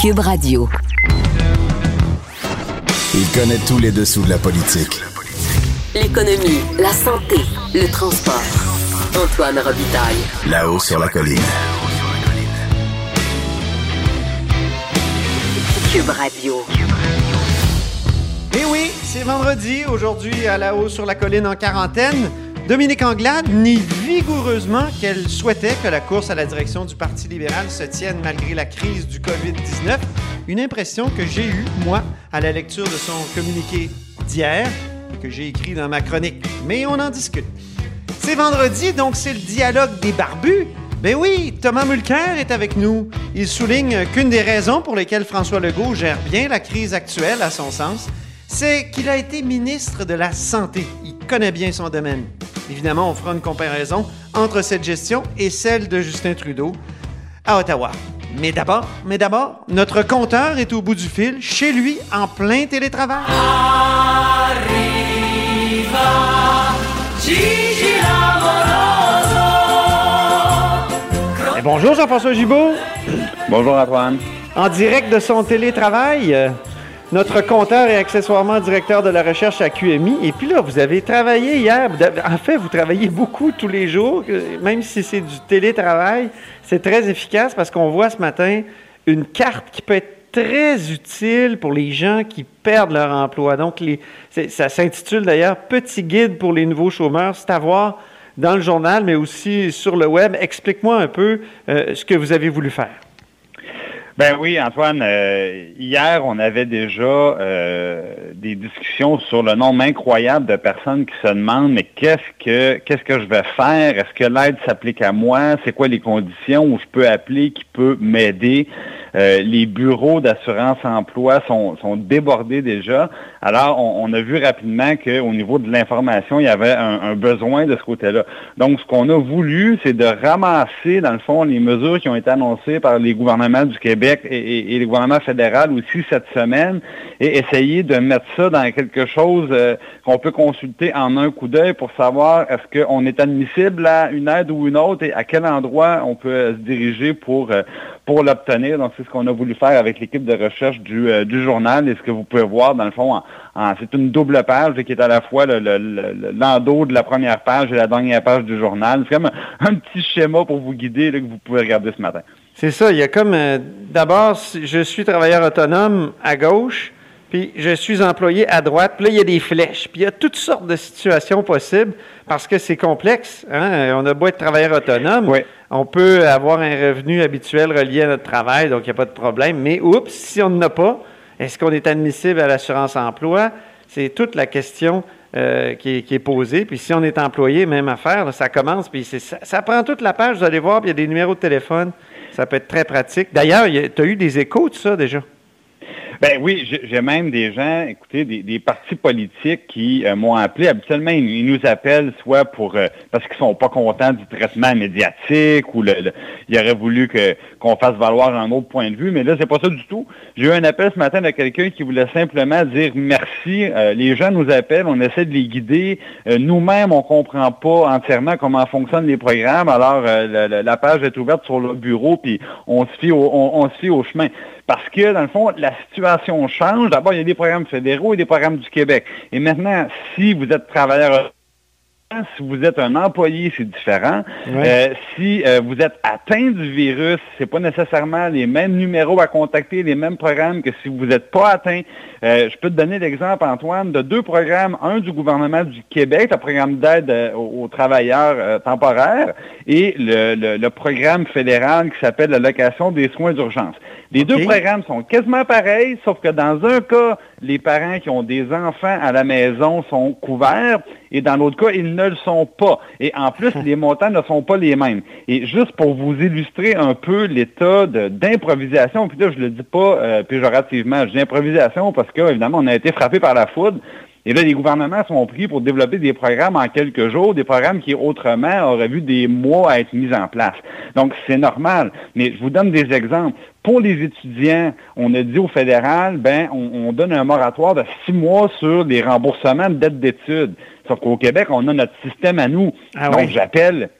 Cube Radio. Il connaît tous les dessous de la politique. L'économie, la santé, le transport. Antoine Robitaille. Là-haut sur la colline. Cube Radio. Eh oui, c'est vendredi, aujourd'hui à la haut sur la colline en quarantaine. Dominique Anglade nie vigoureusement qu'elle souhaitait que la course à la direction du Parti libéral se tienne malgré la crise du COVID-19. Une impression que j'ai eue, moi, à la lecture de son communiqué d'hier que j'ai écrit dans ma chronique. Mais on en discute. C'est vendredi, donc c'est le dialogue des barbus. Ben oui, Thomas Mulcair est avec nous. Il souligne qu'une des raisons pour lesquelles François Legault gère bien la crise actuelle, à son sens, c'est qu'il a été ministre de la Santé. Il connaît bien son domaine. Évidemment, on fera une comparaison entre cette gestion et celle de Justin Trudeau à Ottawa. Mais d'abord, mais d'abord, notre compteur est au bout du fil, chez lui, en plein télétravail. Et bonjour Jean-François Gibault. Bonjour Antoine. En direct de son télétravail, euh, notre compteur et accessoirement directeur de la recherche à QMI. Et puis là, vous avez travaillé hier. En fait, vous travaillez beaucoup tous les jours, euh, même si c'est du télétravail. C'est très efficace parce qu'on voit ce matin une carte qui peut être très utile pour les gens qui perdent leur emploi. Donc, ça s'intitule d'ailleurs Petit guide pour les nouveaux chômeurs. C'est à voir dans le journal, mais aussi sur le web. Explique-moi un peu euh, ce que vous avez voulu faire. Ben oui, Antoine, euh, hier, on avait déjà euh, des discussions sur le nombre incroyable de personnes qui se demandent mais qu'est-ce que qu'est-ce que je vais faire? Est-ce que l'aide s'applique à moi? C'est quoi les conditions où je peux appeler qui peut m'aider? Euh, les bureaux d'assurance emploi sont, sont, débordés déjà. Alors, on, a vu rapidement qu'au niveau de l'information, il y avait un, besoin de ce côté-là. Donc, ce qu'on a voulu, c'est de ramasser, dans le fond, les mesures qui ont été annoncées par les gouvernements du Québec et, et, le gouvernement fédéral aussi cette semaine et essayer de mettre ça dans quelque chose euh, qu'on peut consulter en un coup d'œil pour savoir est-ce qu'on est admissible à une aide ou une autre et à quel endroit on peut se diriger pour, euh, pour l'obtenir. Donc, c'est ce qu'on a voulu faire avec l'équipe de recherche du, euh, journal. Et ce que vous pouvez voir, dans le fond, c'est une double page qui est à la fois l'endos de la première page et la dernière page du journal. C'est comme un, petit schéma pour vous guider que vous pouvez regarder ce matin. C'est ça. Il y a comme, euh, d'abord, je suis travailleur autonome à gauche, puis je suis employé à droite, puis là, il y a des flèches, puis il y a toutes sortes de situations possibles parce que c'est complexe. Hein? On a beau être travailleur autonome, on peut avoir un revenu habituel relié à notre travail, donc il n'y a pas de problème. Mais oups, si on n'en a pas, est-ce qu'on est admissible à l'assurance emploi? C'est toute la question euh, qui, est, posée. Puis si on est employé, même affaire, ça commence, puis ça, ça, prend toute la page, vous allez voir, puis il y a des numéros de téléphone. Ça peut être très pratique. D'ailleurs, tu as eu des échos de ça déjà? Ben oui, j'ai même des gens, écoutez, des, partis politiques qui euh, m'ont appelé. Habituellement, ils, nous appellent soit pour euh, parce qu'ils sont pas contents du traitement médiatique ou le, ils auraient voulu que qu'on fasse valoir un autre point de vue, mais là, c'est pas ça du tout. J'ai eu un appel ce matin de quelqu'un qui voulait simplement dire merci. Euh, les gens nous appellent, on essaie de les guider. Nous-mêmes, on comprend pas entièrement comment fonctionnent les programmes. Alors, la, page est ouverte sur le bureau, puis on se fie au, on se fie au chemin. Parce que, dans le fond, la situation change. D'abord, il y a des programmes fédéraux et des programmes du Québec. Et maintenant, si vous êtes travailleur si vous êtes un employé, c'est différent. Euh, si euh, vous êtes atteint du virus, c'est pas nécessairement les mêmes numéros à contacter, les mêmes programmes que si vous n'êtes pas atteint. Euh, je peux te donner l'exemple, Antoine, de deux programmes, un du gouvernement du Québec, le programme d'aide aux, travailleurs temporaires, et le, le, programme fédéral qui s'appelle l'allocation des soins d'urgence. Les deux programmes sont quasiment pareils, sauf que dans un cas, les parents qui ont des enfants à la maison sont couverts et dans l'autre cas, ils ne le sont pas. Et en plus, les montants ne sont pas les mêmes. Et juste pour vous illustrer un peu l'état d'improvisation, puis là, je le dis pas euh, péjorativement, je dis improvisation parce que, évidemment, on a été frappé par la foudre. Et là, les gouvernements sont pris pour développer des programmes en quelques jours, des programmes qui autrement auraient vu des mois à être mis en place. Donc, c'est normal. Mais je vous donne des exemples. Pour les étudiants, on a dit au fédéral, ben, on, donne un moratoire de six mois sur les remboursements de dettes d'études. Sauf qu'au Québec, on a notre système à nous. Ah Donc, j'appelle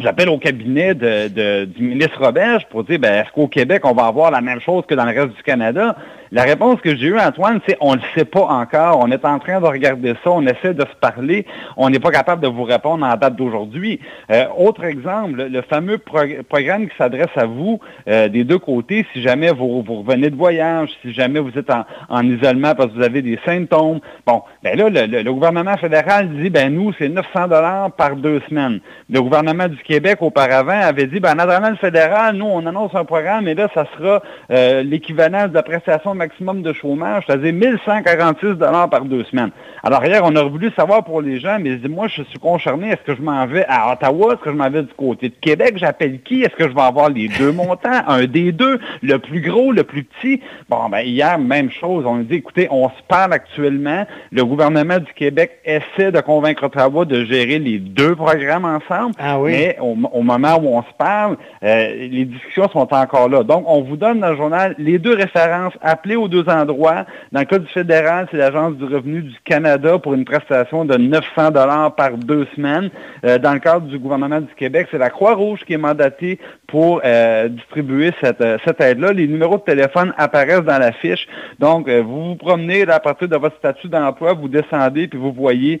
J'appelle au cabinet de, du ministre Roberge pour dire, ben, est-ce qu'au Québec, on va avoir la même chose que dans le reste du Canada? La réponse que j'ai eue, Antoine, c'est on ne le sait pas encore. On est en train de regarder ça, on essaie de se parler. On n'est pas capable de vous répondre en date d'aujourd'hui. Euh, autre exemple, le, fameux programme qui s'adresse à vous euh, des deux côtés, si jamais vous, revenez de voyage, si jamais vous êtes en, isolement parce que vous avez des symptômes. Bon, ben là, le, gouvernement fédéral dit, ben nous, c'est 900 dollars par deux semaines. Le gouvernement du Québec, auparavant, avait dit, ben en fédéral, nous, on annonce un programme et là, ça sera euh, l'équivalent de la prestation maximum de chômage, c'est-à-dire 1146 dollars par deux semaines. Alors hier, on aurait voulu savoir pour les gens, mais moi, je suis concerné, est-ce que je m'en vais à Ottawa, est-ce que je m'en vais du côté de Québec, j'appelle qui, est-ce que je vais avoir les deux montants, un des deux, le plus gros, le plus petit? Bon, ben hier, même chose, on dit, écoutez, on se parle actuellement, le gouvernement du Québec essaie de convaincre Ottawa de gérer les deux programmes ensemble, ah oui. mais au, moment où on se parle, euh, les discussions sont encore là. Donc, on vous donne dans le journal les deux références, aux deux endroits. Dans le cas du fédéral, c'est l'Agence du revenu du Canada pour une prestation de 900 dollars par deux semaines. Euh, dans le cadre du gouvernement du Québec, c'est la Croix-Rouge qui est mandatée pour euh, distribuer cette, cette aide-là. Les numéros de téléphone apparaissent dans la fiche. Donc, vous vous promenez à partir de votre statut d'emploi, vous descendez puis vous voyez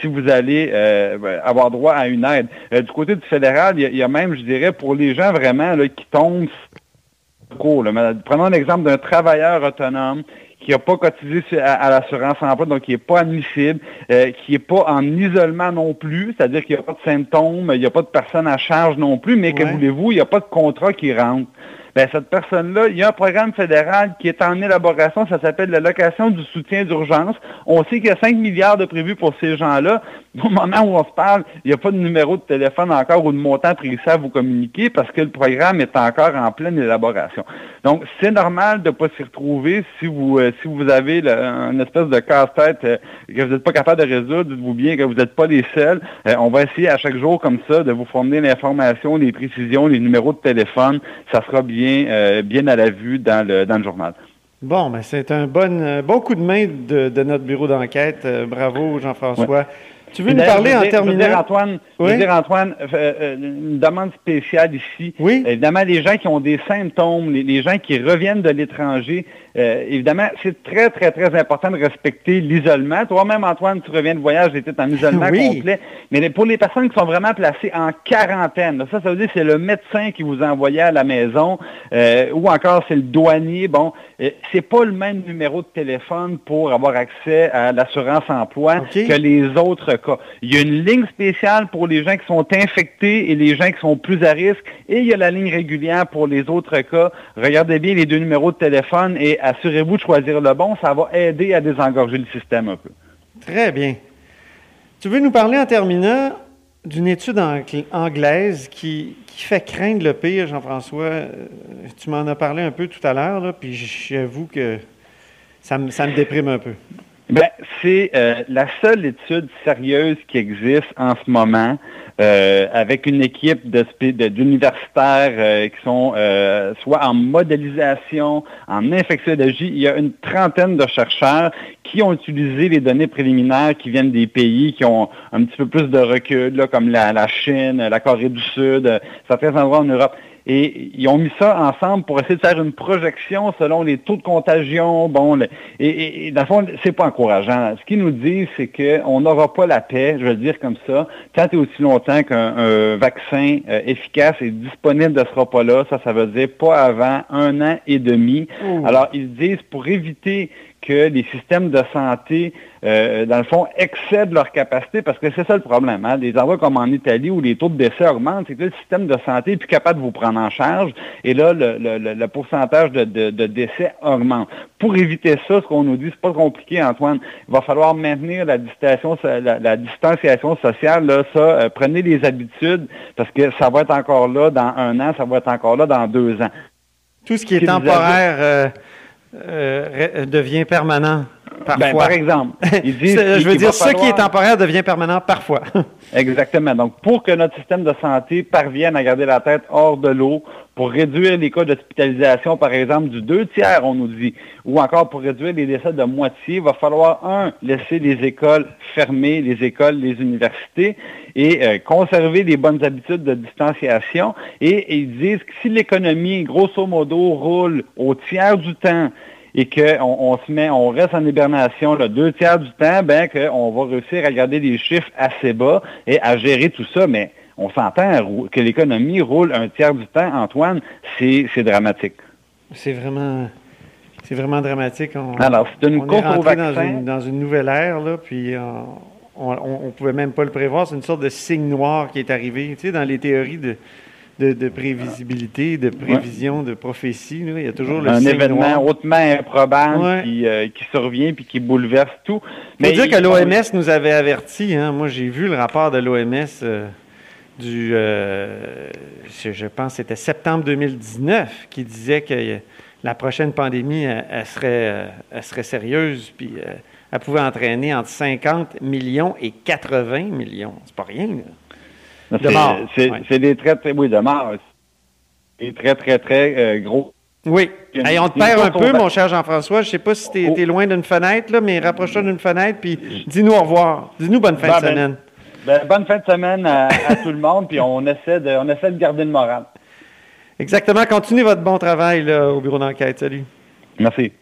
si vous allez avoir droit à une aide. du côté du fédéral, il y, a même, je dirais, pour les gens vraiment là, qui tombent Prenons un exemple d'un travailleur autonome qui n'a pas cotisé à, l'assurance emploi, donc qui n'est pas admissible, euh, qui n'est pas en isolement non plus, c'est-à-dire qu'il n'y a pas de symptômes, il n'y a pas de personne à charge non plus, mais que voulez-vous, il n'y a pas de contrat qui rentre. Ben, cette personne-là, il y a un programme fédéral qui est en élaboration, ça s'appelle l'allocation du soutien d'urgence. On sait qu'il y a 5 milliards de prévus pour ces gens-là. Au moment où on se parle, il n'y a pas de numéro de téléphone encore ou de montant précis à vous communiquer parce que le programme est encore en pleine élaboration. Donc, c'est normal de ne pas s'y retrouver si vous euh, si vous avez une espèce de casse-tête euh, que vous n'êtes pas capable de résoudre, dites-vous bien que vous n'êtes pas les seuls. Euh, on va essayer à chaque jour comme ça de vous fournir l'information, les précisions, les numéros de téléphone. Ça sera bien, bien à la vue dans le, dans le journal. Bon, ben c'est un bon, bon coup de main de, notre bureau d'enquête. bravo, Jean-François. Tu veux nous parler en terminant? Antoine, oui? dire, Antoine, euh, euh, une demande spéciale ici. Oui? Évidemment, les gens qui ont des symptômes, les, gens qui reviennent de l'étranger, euh, évidemment, c'est très, très, très important de respecter l'isolement. Toi-même, Antoine, tu reviens de voyage, j'étais en isolement complet. Mais pour les personnes qui sont vraiment placées en quarantaine, ça, ça veut dire que c'est le médecin qui vous a envoyé à la maison, ou encore c'est le douanier. Bon, c'est pas le même numéro de téléphone pour avoir accès à l'assurance emploi que les autres il y a une ligne spéciale pour les gens qui sont infectés et les gens qui sont plus à risque. Et il y a la ligne régulière pour les autres cas. Regardez bien les deux numéros de téléphone et assurez-vous de choisir le bon. Ça va aider à désengorger le système un peu. Très bien. Tu veux nous parler en terminant d'une étude anglaise qui, fait craindre le pire, Jean-François. Euh, tu m'en as parlé un peu tout à l'heure, puis j'avoue que ça me déprime un peu. Ben, c'est euh, la seule étude sérieuse qui existe en ce moment euh, avec une équipe d'universitaires euh, qui sont soit en modélisation, en infectiologie. Il y a une trentaine de chercheurs qui ont utilisé les données préliminaires qui viennent des pays qui ont un petit peu plus de recul, là, comme la Chine, la Corée du Sud, certains endroits en Europe. Et ils ont mis ça ensemble pour essayer de faire une projection selon les taux de contagion. Bon, et, et, dans le fond, c'est pas encourageant. Ce qu'ils nous disent, c'est qu'on n'aura pas la paix, je vais le dire comme ça, tant et aussi longtemps qu'un vaccin euh, efficace est disponible ne sera pas là. Ça, ça veut dire pas avant un an et demi. Alors, ils disent pour éviter que les systèmes de santé, euh, dans le fond, excèdent leur capacité, parce que c'est ça le problème. Hein? Des endroits comme en Italie où les taux de décès augmentent, c'est que le système de santé est plus capable de vous prendre en charge, et là, le, pourcentage de, décès augmente. Pour éviter ça, ce qu'on nous dit, c'est pas compliqué, Antoine. Il va falloir maintenir la distanciation, la, distanciation sociale. Là, ça, euh, prenez les habitudes, parce que ça va être encore là dans un an, ça va être encore là dans deux ans. Tout ce qui est temporaire. Euh, devient permanent. Parfois. par exemple. Ils disent je veux dire, ce qui est temporaire devient permanent parfois. Exactement. Donc, pour que notre système de santé parvienne à garder la tête hors de l'eau, pour réduire les cas d'hospitalisation, par exemple, du deux tiers, on nous dit, ou encore pour réduire les décès de moitié, il va falloir, un, laisser les écoles fermées, les écoles, les universités, et euh, conserver les bonnes habitudes de distanciation. Et, ils disent que si l'économie, grosso modo, roule au tiers du temps, et qu'on on se met, on reste en hibernation deux tiers du temps, ben qu'on va réussir à garder des chiffres assez bas et à gérer tout ça. Mais on s'entend que l'économie roule un tiers du temps, Antoine, c'est dramatique. C'est vraiment, c'est vraiment dramatique. Alors, c'est une course au vaccin. Dans une, dans une nouvelle ère, là, puis euh, on ne pouvait même pas le prévoir. C'est une sorte de signe noir qui est arrivé. Tu sais, dans les théories de, de, prévisibilité, de prévision, de prophétie, il y a toujours le Un signe événement hautement improbable qui, euh, qui, survient puis qui bouleverse tout. Il faut dire que l'OMS nous avait averti. Hein. Moi, j'ai vu le rapport de l'OMS. Euh, du, euh, je, pense, c'était septembre 2019, qui disait que la prochaine pandémie, elle, serait, elle serait sérieuse, puis elle pouvait entraîner entre 50 millions et 80 millions. C'est pas rien. De C'est des très, très, oui, de morts. Des très, très, très euh, gros. Oui. on te perd un peu, mon cher Jean-François. Je ne sais pas si tu es, oh. loin d'une fenêtre, là, mais rapproche-toi d'une fenêtre, puis dis-nous au revoir. Dis-nous bonne fin de ben, semaine. Ben, bonne fin de semaine à, tout le monde, puis on essaie, de, on essaie de garder le moral. Exactement. Continuez votre bon travail là, au bureau d'enquête. Salut. Merci.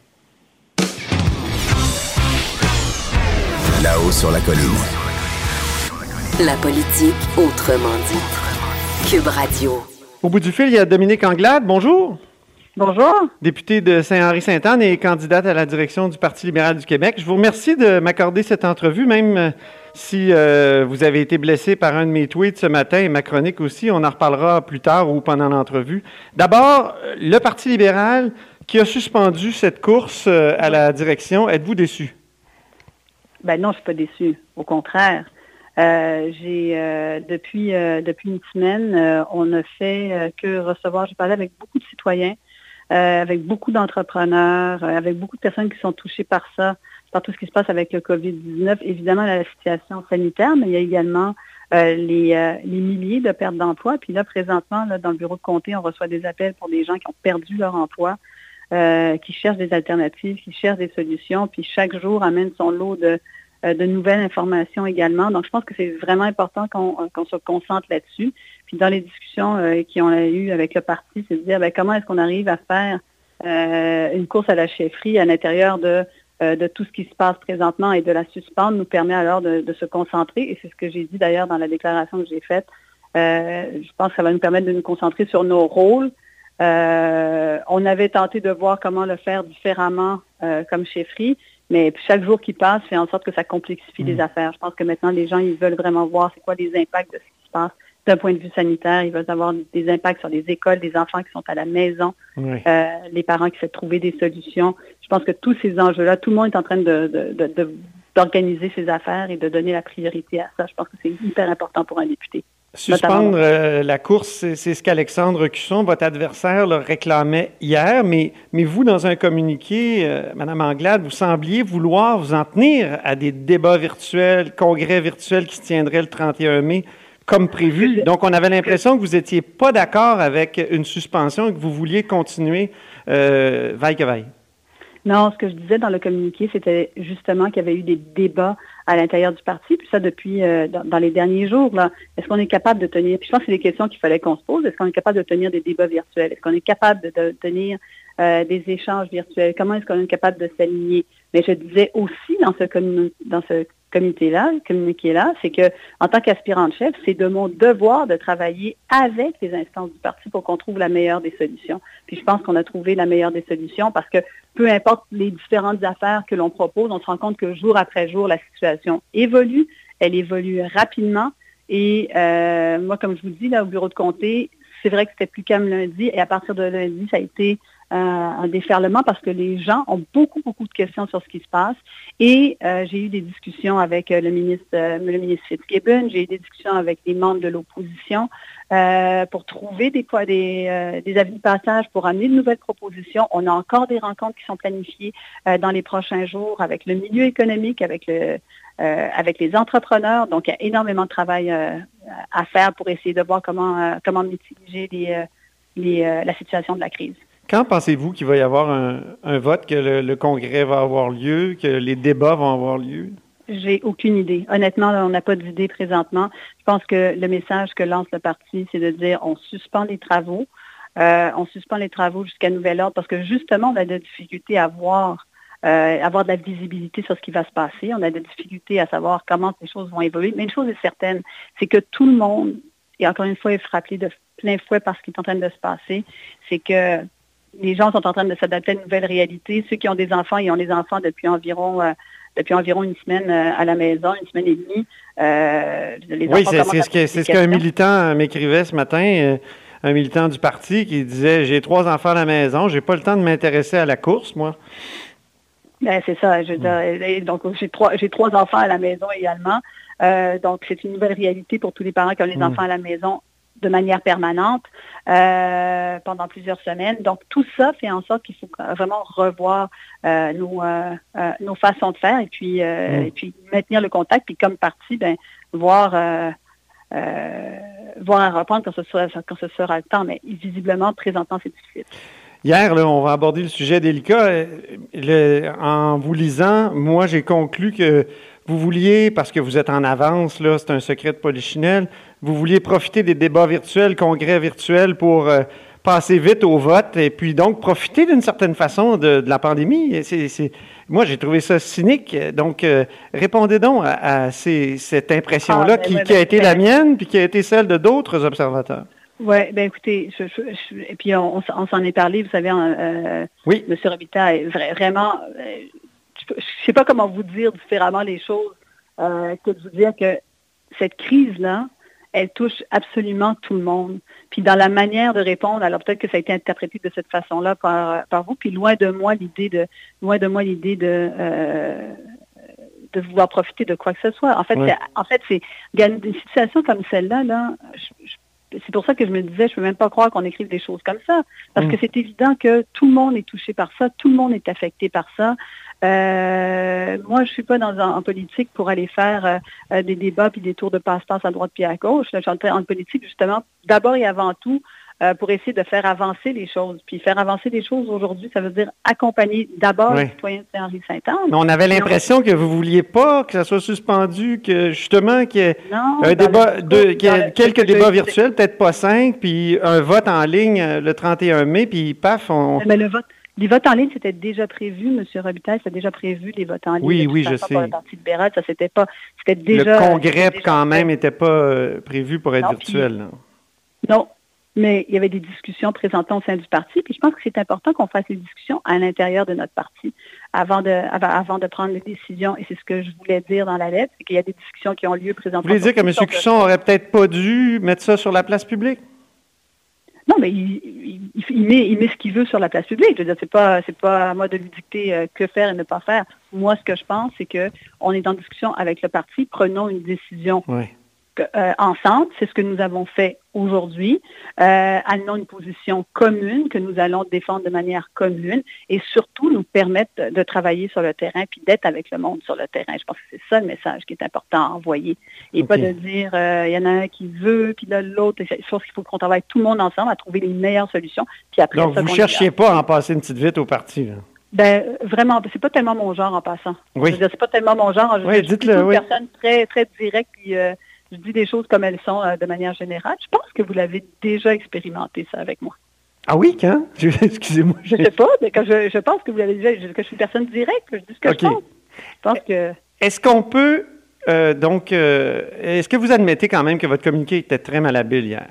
Là-haut sur la colline. La politique autrement dit. Cube Radio. Au bout du fil, il y a Dominique Anglade. Bonjour. Bonjour. Députée de Saint-Henri-Sainte-Anne et candidate à la direction du Parti libéral du Québec. Je vous remercie de m'accorder cette entrevue, même euh, si euh, vous avez été blessé par un de mes tweets ce matin et ma chronique aussi. On en reparlera plus tard ou pendant l'entrevue. D'abord, le Parti libéral qui a suspendu cette course euh, à la direction, êtes-vous déçu? Ben non, je ne suis pas déçu. Au contraire. Euh, j'ai euh, depuis euh, depuis une semaine, on ne fait que recevoir. J'ai parlé avec beaucoup de citoyens, avec beaucoup d'entrepreneurs, avec beaucoup de personnes qui sont touchées par ça, par tout ce qui se passe avec le COVID-19. Évidemment, la situation sanitaire, mais il y a également les, les, milliers de pertes d'emploi. Puis là, présentement, là, dans le bureau de comté, on reçoit des appels pour des gens qui ont perdu leur emploi, qui cherchent des alternatives, qui cherchent des solutions. Puis chaque jour amène son lot de euh, de nouvelles informations également. Donc, je pense que c'est vraiment important qu'on euh, se concentre là-dessus. Puis dans les discussions euh, qui ont eu avec le parti, c'est de dire ben, comment est-ce qu'on arrive à faire une course à la chefferie à l'intérieur de, de tout ce qui se passe présentement et de la suspendre nous permet alors de, se concentrer. Et c'est ce que j'ai dit d'ailleurs dans la déclaration que j'ai faite. je pense que ça va nous permettre de nous concentrer sur nos rôles. on avait tenté de voir comment le faire différemment comme chefferie. Mais chaque jour qui passe fait en sorte que ça complexifie les mm. affaires. Je pense que maintenant, les gens, ils veulent vraiment voir c'est quoi les impacts de ce qui se passe d'un point de vue sanitaire. Ils veulent avoir des impacts sur les écoles, des enfants qui sont à la maison, euh, les parents qui essaient de trouver des solutions. Je pense que tous ces enjeux-là, tout le monde est en train de, d'organiser ses affaires et de donner la priorité à ça. Je pense que c'est hyper important pour un député. Suspendre euh, la course, c'est ce qu'Alexandre Cusson, votre adversaire, le réclamait hier, mais, mais vous, dans un communiqué, euh, Madame Anglade, vous sembliez vouloir vous en tenir à des débats virtuels, congrès virtuels qui se tiendraient le 31 mai comme prévu. Donc, on avait l'impression que vous n'étiez pas d'accord avec une suspension et que vous vouliez continuer euh, vaille que vaille. Non, ce que je disais dans le communiqué, c'était justement qu'il y avait eu des débats à l'intérieur du parti, puis ça depuis euh, dans, les derniers jours. Est-ce qu'on est capable de tenir, puis je pense que c'est des questions qu'il fallait qu'on se pose, est-ce qu'on est capable de tenir des débats virtuels? Est-ce qu'on est capable de, tenir euh, des échanges virtuels? Comment est-ce qu'on est capable de s'aligner? Mais je disais aussi dans ce, dans ce comité-là, communiqué-là, c'est que en tant qu'aspirante chef, c'est de mon devoir de travailler avec les instances du parti pour qu'on trouve la meilleure des solutions. Puis je pense qu'on a trouvé la meilleure des solutions parce que peu importe les différentes affaires que l'on propose, on se rend compte que jour après jour, la situation évolue, elle évolue rapidement. Et euh, moi, comme je vous dis, là, au bureau de comté, c'est vrai que c'était plus calme lundi et à partir de lundi, ça a été un déferlement parce que les gens ont beaucoup, beaucoup de questions sur ce qui se passe. Et j'ai eu des discussions avec le ministre, le ministre Fitzgibbon, j'ai eu des discussions avec des membres de l'opposition pour trouver des, des, des avis de passage, pour amener de nouvelles propositions. On a encore des rencontres qui sont planifiées dans les prochains jours avec le milieu économique, avec le, euh, avec les entrepreneurs. Donc, il y a énormément de travail euh, à faire pour essayer de voir comment, euh, comment mitiger la situation de la crise. Quand pensez-vous qu'il va y avoir un, vote, que le, Congrès va avoir lieu, que les débats vont avoir lieu? J'ai aucune idée. Honnêtement, on n'a pas d'idée présentement. Je pense que le message que lance le parti, c'est de dire on suspend les travaux. on suspend les travaux jusqu'à nouvel ordre parce que justement, on a des difficultés à voir euh, avoir de la visibilité sur ce qui va se passer. On a des difficultés à savoir comment ces choses vont évoluer. Mais une chose est certaine, c'est que tout le monde, et encore une fois, faut rappeler de plein fouet par ce qui est en train de se passer, c'est que les gens sont en train de s'adapter à une nouvelle réalité. Ceux qui ont des enfants, ils ont des enfants depuis environ euh, depuis environ une semaine euh, à la maison, une semaine et demie. oui, c'est ce qu'un militant m'écrivait ce matin un militant du parti qui disait j'ai trois enfants à la maison, j'ai pas le temps de m'intéresser à la course, moi. Ben, c'est ça. Je mm. donc, j'ai trois, j'ai trois enfants à la maison également. Euh, donc, c'est une nouvelle réalité pour tous les parents qui ont les mm. enfants à la maison de manière permanente euh, pendant plusieurs semaines. Donc, tout ça fait en sorte qu'il faut vraiment revoir euh, nos, nos façons de faire et puis, mm. et puis maintenir le contact. Puis, comme parti, ben, voir, voir reprendre quand ce, sera, quand ce sera le temps. Mais visiblement, présentement, c'est difficile. Hier, on va aborder le sujet délicat. Euh, en vous lisant, moi, j'ai conclu que vous vouliez, parce que vous êtes en avance, là, c'est un secret de polichinelle, vous vouliez profiter des débats virtuels, congrès virtuels pour euh, passer vite au vote et puis donc profiter d'une certaine façon de, la pandémie. Moi, j'ai trouvé ça cynique. Donc, euh, répondez donc à, cette impression-là ah, ben, qui, qui, a été la mienne puis qui a été celle de d'autres observateurs. Oui, ben écoutez, et puis on, s'en est parlé, vous savez, euh, oui. M. Robita est vraiment, euh, je ne sais pas comment vous dire différemment les choses euh, que de vous dire que cette crise-là, elle touche absolument tout le monde. Puis dans la manière de répondre, alors peut-être que ça a été interprété de cette façon-là par, par vous, puis loin de moi l'idée de loin de moi l'idée de de vouloir profiter de quoi que ce soit. En fait, en fait, c'est une situation comme celle-là, là, c'est pour ça que je me disais, je ne peux même pas croire qu'on écrive des choses comme ça, parce que mm. c'est évident que tout le monde est touché par ça, tout le monde est affecté par ça. Euh, moi, je suis pas dans en politique pour aller faire euh, euh, des débats puis des tours de passe-passe à droite puis à gauche. Je suis en politique justement, d'abord et avant tout, euh, pour essayer de faire avancer les choses. Puis faire avancer les choses aujourd'hui, ça veut dire accompagner d'abord les citoyens de Saint-Henri-Saint-Anne. On avait l'impression que vous ne vouliez pas que ça soit suspendu, que justement qu'il y ait, un débat, de, quelques débats virtuels, peut-être pas cinq, puis un vote en ligne euh, le 31 mai, puis paf, on... Mais le vote, les votes en ligne, c'était déjà prévu, M. Robitaille, c'était déjà prévu, les votes en ligne. Oui, oui, je sais. Pour le Parti libéral, ça c'était pas, c'était déjà... Le congrès, quand même, n'était pas euh, prévu pour être virtuel. non, mais il y avait des discussions présentées au sein du parti. Puis je pense que c'est important qu'on fasse les discussions à l'intérieur de notre parti avant de, avant, de prendre les décisions. Et c'est ce que je voulais dire dans la lettre, c'est qu'il y a des discussions qui ont lieu présentement. Vous voulez dire que M. Cusson aurait peut-être pas dû mettre ça sur la place publique? Non, mais il, met, ce qu'il veut sur la place publique. Je veux c'est pas, à moi de lui dicter euh, que faire et ne pas faire. Moi, ce que je pense, c'est que on est en discussion avec le parti, prenons une décision. Euh, ensemble, c'est ce que nous avons fait aujourd'hui, euh, amenons une position commune que nous allons défendre de manière commune et surtout nous permettre de, travailler sur le terrain puis d'être avec le monde sur le terrain. Je pense que c'est ça le message qui est important à envoyer et pas de dire euh, il y en a un qui veut puis là l'autre. Je pense qu'il faut qu'on travaille tout le monde ensemble à trouver les meilleures solutions. Puis après, Donc vous ne cherchiez pas à en passer une petite vite au parti. Là? Ben, vraiment, c'est pas tellement mon genre en passant. Oui. C'est pas tellement mon genre. Je, oui, dites-le, oui. une personne très, très directe puis je dis des choses comme elles sont euh, de manière générale. Je pense que vous l'avez déjà expérimenté ça avec moi. Ah oui, quand? Excusez-moi. Je ne sais pas, mais quand je, pense que vous l'avez déjà, que je suis une personne directe, que je dis ce que je pense. Je pense que... Est-ce qu'on peut, euh, donc, euh, est-ce que vous admettez quand même que votre communiqué était très malhabile hier?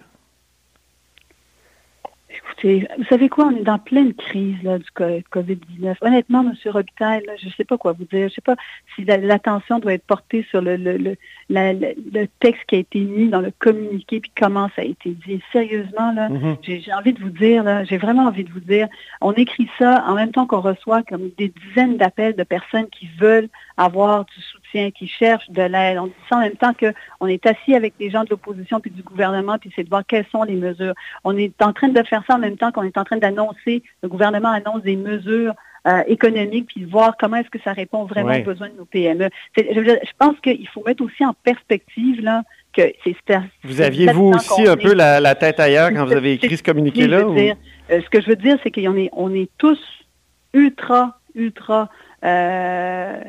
Écoutez, vous savez quoi, on est dans pleine crise là, du COVID-19. Honnêtement, M. Robitaille, je ne sais pas quoi vous dire. Je ne sais pas si l'attention doit être portée sur le, le, le, le, texte qui a été mis dans le communiqué, puis comment ça a été dit. Sérieusement, là, mm-hmm. j'ai envie de vous dire, là, j'ai vraiment envie de vous dire, on écrit ça en même temps qu'on reçoit comme des dizaines d'appels de personnes qui veulent avoir du soutien, qui cherchent de l'aide. On dit ça en même temps qu'on est assis avec les gens de l'opposition puis du gouvernement, puis c'est de voir quelles sont les mesures. On est en train de faire ça en même temps qu'on est en train d'annoncer, le gouvernement annonce des mesures euh, économiques, puis voir comment est-ce que ça répond vraiment aux besoins de nos PME. Je, pense qu'il faut mettre aussi en perspective là, que c'est Vous aviez vous aussi un peu la, tête ailleurs quand vous avez écrit ce communiqué-là? Euh, ce que je veux dire, c'est qu'on est, on est tous ultra, ultra euh,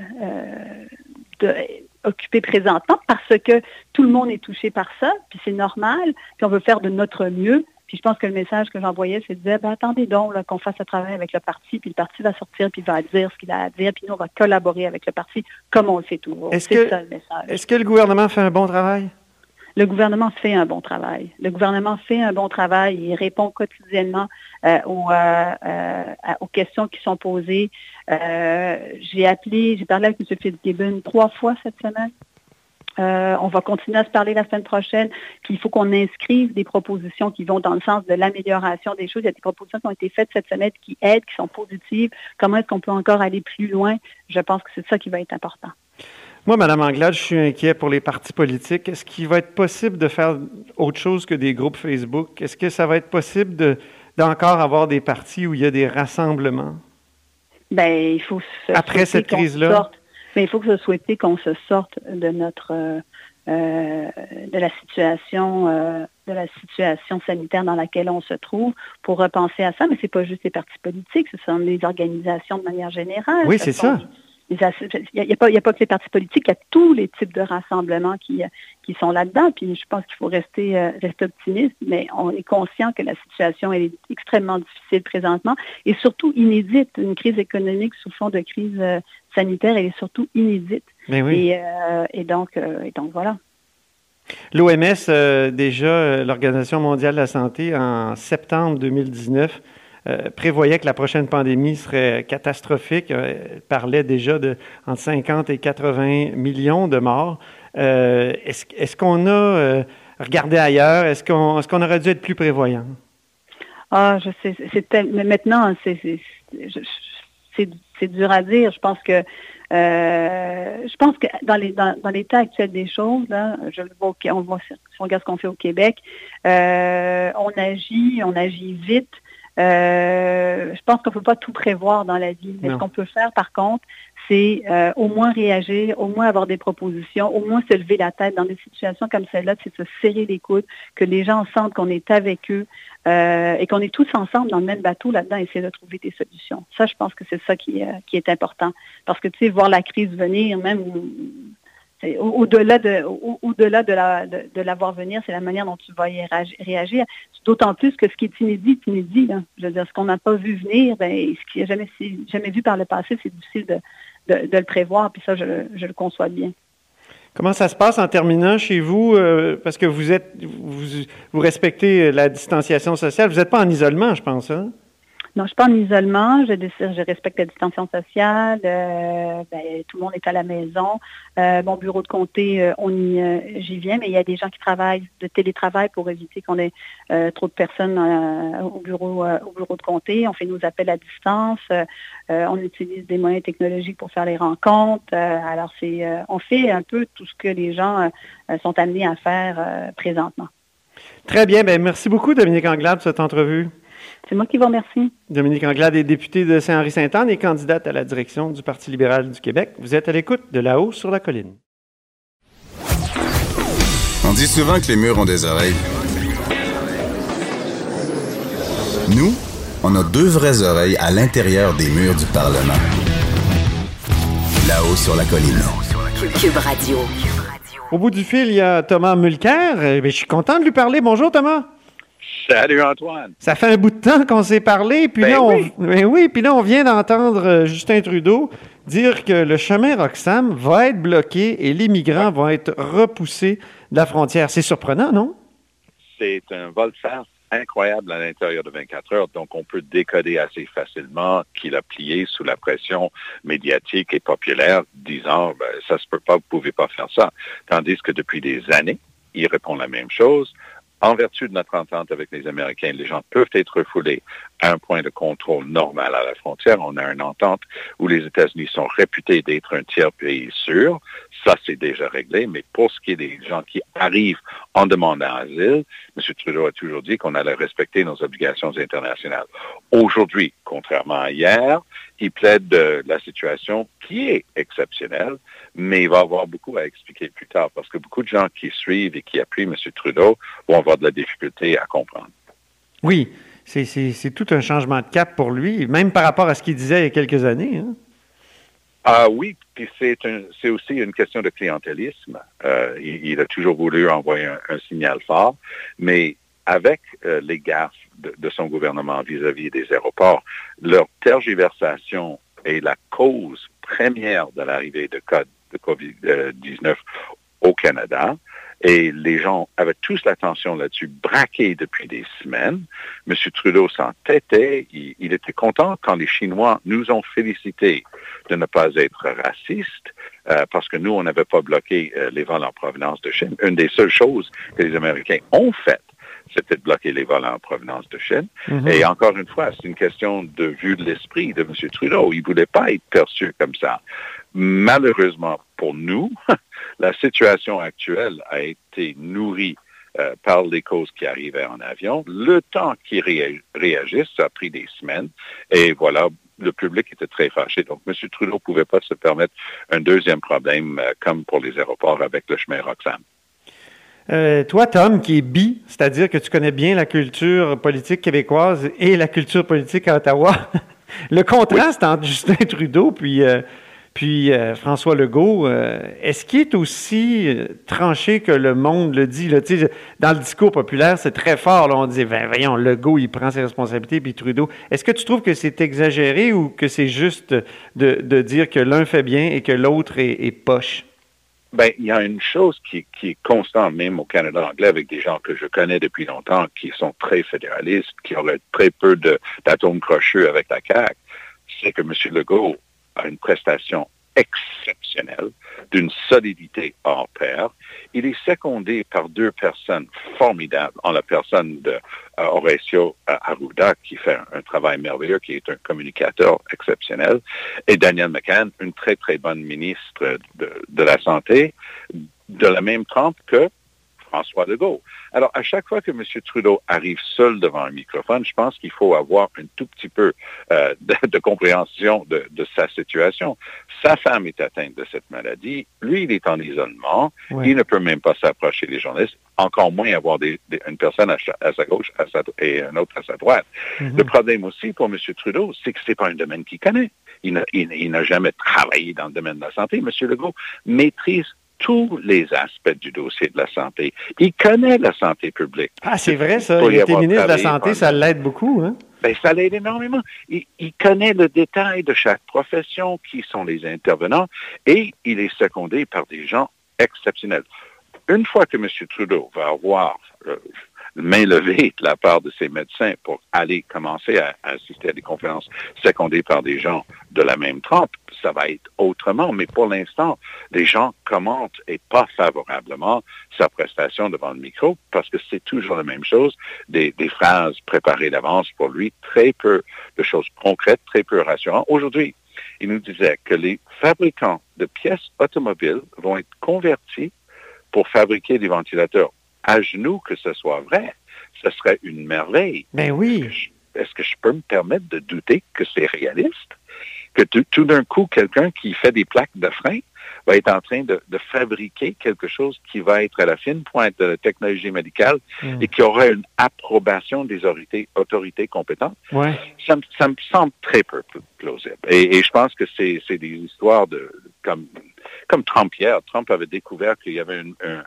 occupés présentement parce que tout le monde est touché par ça, puis c'est normal, puis on veut faire de notre mieux, puis je pense que le message que j'envoyais, c'est de dire, ben, attendez donc qu'on fasse le travail avec le parti, puis le parti va sortir, puis va dire ce qu'il a à dire, puis nous, on va collaborer avec le parti comme on le fait toujours. C'est ça le message. Est-ce que le gouvernement fait un bon travail? Le gouvernement fait un bon travail. Le gouvernement fait un bon travail. Il répond quotidiennement euh, aux, euh, euh, aux, questions qui sont posées. j'ai appelé, j'ai parlé avec M. Fitzgibbon trois fois cette semaine. On va continuer à se parler la semaine prochaine. Il faut qu'on inscrive des propositions qui vont dans le sens de l'amélioration des choses. Il y a des propositions qui ont été faites cette semaine qui aident, qui sont positives. Comment est-ce qu'on peut encore aller plus loin? Je pense que c'est ça qui va être important. Moi, Mme Anglade, je suis inquiet pour les partis politiques. Est-ce qu'il va être possible de faire autre chose que des groupes Facebook? Est-ce que ça va être possible d'encore avoir des partis où il y a des rassemblements? Bien, il faut Après cette crise-là? Mais il faut que ce souhaiter qu'on se sorte de notre euh, euh, de la situation euh, de la situation sanitaire dans laquelle on se trouve pour repenser à ça. Mais c'est pas juste les partis politiques, ce sont les organisations de manière générale. Oui, c'est ça. Il n'y a, pas, a pas que les partis politiques, il y a tous les types de rassemblements qui, qui sont là-dedans. Puis je pense qu'il faut rester, rester optimiste, mais on est conscient que la situation est extrêmement difficile présentement et surtout inédite. Une crise économique sous fond de crise sanitaire, elle est surtout inédite. Mais oui. et, euh, donc, euh, et donc, voilà. L'OMS, euh, déjà, l'Organisation mondiale de la santé, en septembre 2019, prévoyait que la prochaine pandémie serait catastrophique. Elle parlait déjà de entre 50 et 80 millions de morts. Est-ce qu'on a regardé ailleurs? Est-ce qu'on est qu'on aurait dû être plus prévoyant? Ah, je sais. Mais maintenant, c'est c'est dur à dire. Je pense que euh, je pense que dans les dans, l'état actuel des choses, là, je le vois, on voit si on regarde ce qu'on fait au Québec, euh, on agit, on agit vite. Euh, je pense qu'on ne peut pas tout prévoir dans la vie. Mais ce qu'on peut faire, par contre, c'est euh, au moins réagir, au moins avoir des propositions, au moins se lever la tête dans des situations comme celle-là, c'est se serrer les coudes, que les gens sentent qu'on est avec eux euh, et qu'on est tous ensemble dans le même bateau là-dedans, essayer de trouver des solutions. Ça, je pense que c'est ça qui, qui est important. Parce que, tu sais, voir la crise venir, même au-delà de, au-delà de, la, de, voir venir, c'est la manière dont tu vas y réagir. D'autant plus que ce qui est inédit, est inédit. Je veux dire, ce qu'on n'a pas vu venir, ben, ce qui n'a jamais, jamais vu par le passé, c'est difficile de, de, le prévoir. Puis ça, je, je, le conçois bien. Comment ça se passe en terminant chez vous? Euh, parce que vous êtes vous, vous respectez la distanciation sociale. Vous n'êtes pas en isolement, je pense, hein? Non, je suis pas en isolement. Je, respecte la distanciation sociale. Euh, ben, tout le monde est à la maison. Euh, mon bureau de comté, euh, j'y viens, mais il y a des gens qui travaillent de télétravail pour éviter qu'on ait trop de personnes au bureau, au bureau de comté. On fait nos appels à distance. on utilise des moyens technologiques pour faire les rencontres. alors c'est, on fait un peu tout ce que les gens sont amenés à faire présentement. Très bien. Ben, merci beaucoup, Dominique Anglade, pour cette entrevue. C'est moi qui vous remercie. Dominique Anglade est députée de Saint-Henri-Sainte-Anne et candidate à la direction du Parti libéral du Québec. Vous êtes à l'écoute de là-haut sur la colline. On dit souvent que les murs ont des oreilles. Nous, on a deux vraies oreilles à l'intérieur des murs du Parlement. Là-haut sur la colline. Cube Radio. Au bout du fil, il y a Thomas Mulcair. Eh je suis content de lui parler. Bonjour Thomas. Salut Antoine. Ça fait un bout de temps qu'on s'est parlé, puis ben là, on, ben oui. puis là, on vient d'entendre euh, Justin Trudeau dire que le chemin Roxham va être bloqué et les migrants vont être repoussés de la frontière. C'est surprenant, non? C'est un vol-face incroyable à l'intérieur de 24 heures, donc on peut décoder assez facilement qu'il a plié sous la pression médiatique et populaire, disant ben, ça se peut pas, vous pouvez pas faire ça. Tandis que depuis des années, il répond la même chose en vertu de notre entente avec les Américains, les gens peuvent être refoulés un point de contrôle normal à la frontière. On a une entente où les États-Unis sont réputés d'être un tiers pays sûr. Ça, c'est déjà réglé. Mais pour ce qui est des gens qui arrivent en demandant asile, M. Trudeau a toujours dit qu'on allait respecter nos obligations internationales. Aujourd'hui, contrairement à hier, il plaide de la situation qui est exceptionnelle, mais il va avoir beaucoup à expliquer plus tard parce que beaucoup de gens qui suivent et qui appuient M. Trudeau vont avoir de la difficulté à comprendre. Oui, c'est tout un changement de cap pour lui, même par rapport à ce qu'il disait il y a quelques années. Hein. Ah oui, puis c'est aussi une question de clientélisme. Euh, il, a toujours voulu envoyer un, signal fort, mais avec euh, les gaffes de, son gouvernement vis-à-vis des aéroports, leur tergiversation est la cause première de l'arrivée de de COVID-19 au Canada. Et les gens avaient tous l'attention là-dessus, braqués depuis des semaines. M. Trudeau s'entêtait. Il, il, était content quand les Chinois nous ont félicités de ne pas être racistes, euh, parce que nous, on n'avait pas bloqué euh, les vols en provenance de Chine. Une des seules choses que les Américains ont faites, c'était de bloquer les vols en provenance de Chine. Mhm. Et encore une fois, c'est une question de vue de l'esprit de M. Trudeau. Il ne voulait pas être perçu comme ça. Malheureusement pour nous, la situation actuelle a été nourrie euh, par les causes qui arrivaient en avion. Le temps qu'ils réagissent, ça a pris des semaines. Et voilà, le public était très fâché. Donc, M. Trudeau ne pouvait pas se permettre un deuxième problème euh, comme pour les aéroports avec le chemin Roxham. Euh, toi, Tom, qui est bi, c'est-à-dire que tu connais bien la culture politique québécoise et la culture politique à Ottawa, le contraste entre Justin Trudeau puis puis euh, François Legault, euh, est-ce qu'il est aussi euh, tranché que le monde le dit? Dans le discours populaire, c'est très fort. On dit, ben, voyons, Legault, il prend ses responsabilités, puis Trudeau. Est-ce que tu trouves que c'est exagéré ou que c'est juste de, dire que l'un fait bien et que l'autre est, poche? Ben, il y a une chose qui, est constante même au Canada anglais avec des gens que je connais depuis longtemps qui sont très fédéralistes, qui auraient très peu d'atomes crochus avec la CAQ, c'est que M. Legault a une prestation exceptionnelle, d'une solidité hors pair. Il est secondé par deux personnes formidables, en la personne de euh, Horacio euh, Arruda, qui fait un, travail merveilleux, qui est un communicateur exceptionnel, et Daniel McCann, une très, très bonne ministre de, de la Santé, de la même trempe que François Legault. Alors, à chaque fois que M. Trudeau arrive seul devant un microphone, je pense qu'il faut avoir un tout petit peu euh, de, compréhension de, sa situation. Sa femme est atteinte de cette maladie. Lui, il est en isolement. Il ne peut même pas s'approcher des journalistes, encore moins avoir une personne à, sa gauche et un autre à sa droite. Mm-hmm. Le problème aussi pour M. Trudeau, c'est que ce n'est pas un domaine qu'il connaît. Il n'a jamais travaillé dans le domaine de la santé. M. Legault maîtrise tous les aspects du dossier de la santé. Il connaît la santé publique. Ah, c'est vrai, ça. Il était ministre de la Santé, ça l'aide beaucoup, hein? Ben, ça l'aide énormément. Il, il, connaît le détail de chaque profession, qui sont les intervenants, et il est secondé par des gens exceptionnels. Une fois que M. Trudeau va avoir euh, main levée de la part de ses médecins pour aller commencer à, assister à des conférences secondées par des gens de la même trempe, ça va être autrement. Mais pour l'instant, les gens commentent et pas favorablement sa prestation devant le micro parce que c'est toujours la même chose, des, des phrases préparées d'avance pour lui, très peu de choses concrètes, très peu rassurantes. Aujourd'hui, il nous disait que les fabricants de pièces automobiles vont être convertis pour fabriquer des ventilateurs à genoux que ce soit vrai. Ce serait une merveille. Ben oui. Est-ce que, je peux me permettre de douter que c'est réaliste? Que tout, d'un coup, quelqu'un qui fait des plaques de frein va être en train de, fabriquer quelque chose qui va être à la fine pointe de la technologie médicale hmm. et qui aura une approbation des autorités, autorités compétentes. Ouais. Ça, me semble très peu plausible. Et, je pense que c'est des histoires de comme comme Trump hier. Trump avait découvert qu'il y avait un,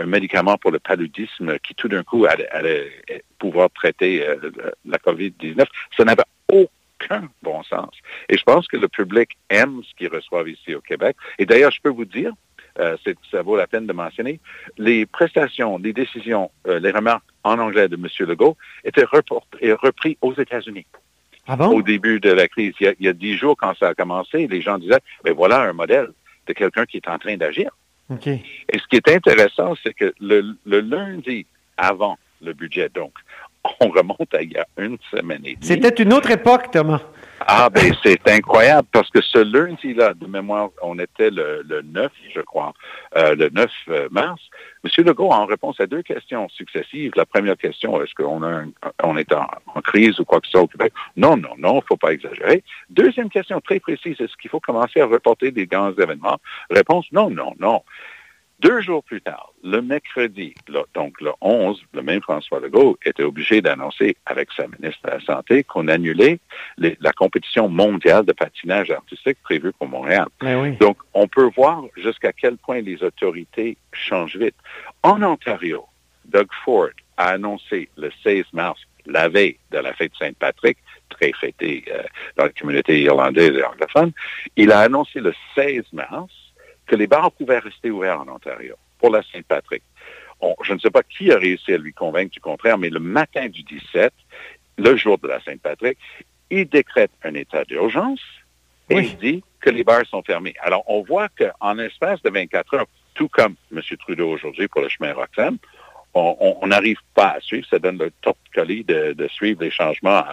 un médicament pour le paludisme qui tout d'un coup allait, pouvoir traiter euh, la COVID-19. Ça n'avait aucun bon sens. Et je pense que le public aime ce qu'il reçoit ici au Québec. Et d'ailleurs, je peux vous dire, euh, ça vaut la peine de mentionner, les prestations, les décisions, euh, les remarques en anglais de M. Legault étaient et repris aux États-Unis. Ah bon? Au début de la crise. Il y, a, dix jours, quand ça a commencé, les gens disaient, ben voilà un modèle de quelqu'un qui est en train d'agir. Okay. Et ce qui est intéressant, c'est que le, le, lundi avant le budget, donc, on remonte à il y a une semaine et demie. C'était une autre époque, Thomas. Ah, ben c'est incroyable parce que ce lundi-là, de mémoire, on était le, 9, je crois, euh, le 9 euh, mars. M. Legault, en réponse à deux questions successives, la première question, est-ce qu'on on est en, crise ou quoi que ce soit au Québec? Non, non, non, il ne faut pas exagérer. Deuxième question très précise, est-ce qu'il faut commencer à reporter des grands événements? Réponse, non, non, non. Deux jours plus tard, le mercredi, donc le 11, le même François Legault était obligé d'annoncer avec sa ministre de la Santé qu'on annulait la compétition mondiale de patinage artistique prévue pour Montréal. Oui. Donc, on peut voir jusqu'à quel point les autorités changent vite. En Ontario, Doug Ford a annoncé le 16 mars, la veille de la fête Saint-Patrick, très fêtée euh, dans la communauté irlandaise et anglophone, il a annoncé le 16 mars que les bars pouvaient rester ouverts en Ontario pour la Saint-Patrick. je ne sais pas qui a réussi à lui convaincre du contraire, mais le matin du 17, le jour de la Saint-Patrick, il décrète un état d'urgence et il dit que les bars sont fermés. Alors, on voit qu'en espace de 24 heures, tout comme M. Trudeau aujourd'hui pour le chemin Roxham, on n'arrive pas à suivre. Ça donne le top colis de, suivre les changements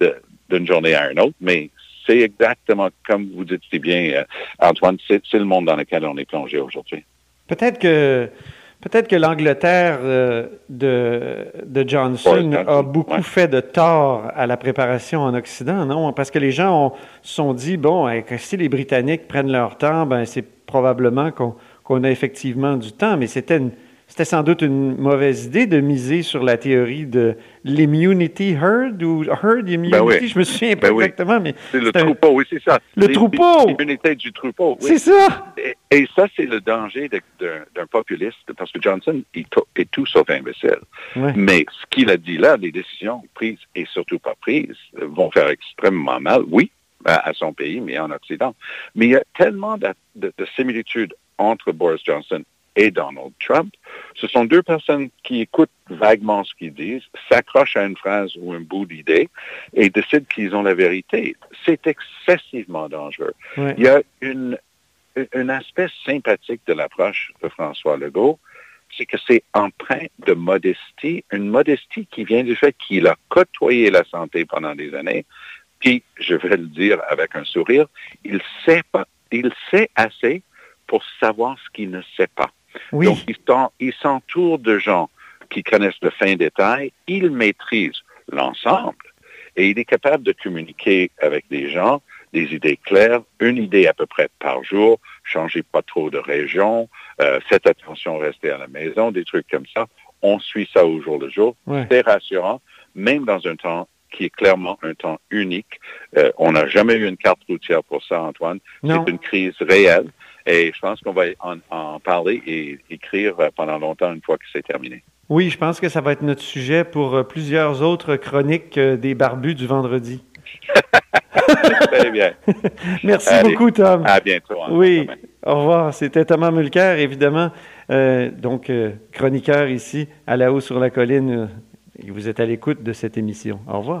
euh, d'une journée à une autre, mais c'est exactement comme vous dites si bien, euh, Antoine, c'est le monde dans lequel on est plongé aujourd'hui. Peut-être que peut-être que l'Angleterre euh, de, de, Johnson a beaucoup fait de tort à la préparation en Occident, non? Parce que les gens se sont dit, bon, si les Britanniques prennent leur temps, ben c'est probablement qu'on a effectivement du temps, mais c'était une c'était sans doute une mauvaise idée de miser sur la théorie de l'immunity herd ou herd immunity, ben oui. je me souviens pas ben exactement, mais c'est le troupeau, oui, c'est ça. Le troupeau. L'immunité du troupeau. Oui. C'est ça. Et, ça, c'est le danger d'un populiste, parce que Johnson est, est tout sauf imbécile. Mais ce qu'il a dit là, les décisions prises et surtout pas prises vont faire extrêmement mal, oui, à son pays, mais en Occident. Mais il y a tellement de, de similitudes entre Boris Johnson et Donald Trump, ce sont deux personnes qui écoutent vaguement ce qu'ils disent, s'accrochent à une phrase ou un bout d'idée et décident qu'ils ont la vérité. C'est excessivement dangereux. Il y a une, un aspect sympathique de l'approche de François Legault, c'est que c'est empreint de modestie, une modestie qui vient du fait qu'il a côtoyé la santé pendant des années, puis, je vais le dire avec un sourire, il sait pas, il sait assez pour savoir ce qu'il ne sait pas. Donc, il s'entoure de gens qui connaissent le fin détail, il maîtrise l'ensemble et il est capable de communiquer avec des gens des idées claires, une idée à peu près par jour, changez pas trop de région, euh, faites attention, restez à la maison, des trucs comme ça. On suit ça au jour le jour. C'est rassurant, même dans un temps qui est clairement un temps unique. Euh, on n'a jamais eu une carte routière pour ça, Antoine. C'est une crise réelle. Et je pense qu'on va en, parler et écrire pendant longtemps une fois que c'est terminé. Oui, je pense que ça va être notre sujet pour euh, plusieurs autres chroniques euh, des barbus du vendredi. Très bien. Merci beaucoup, Tom. À bientôt. oui, au revoir. C'était Thomas Mulcair, évidemment, euh, donc chroniqueur ici à La Haut sur la Colline. et vous êtes à l'écoute de cette émission. Au revoir.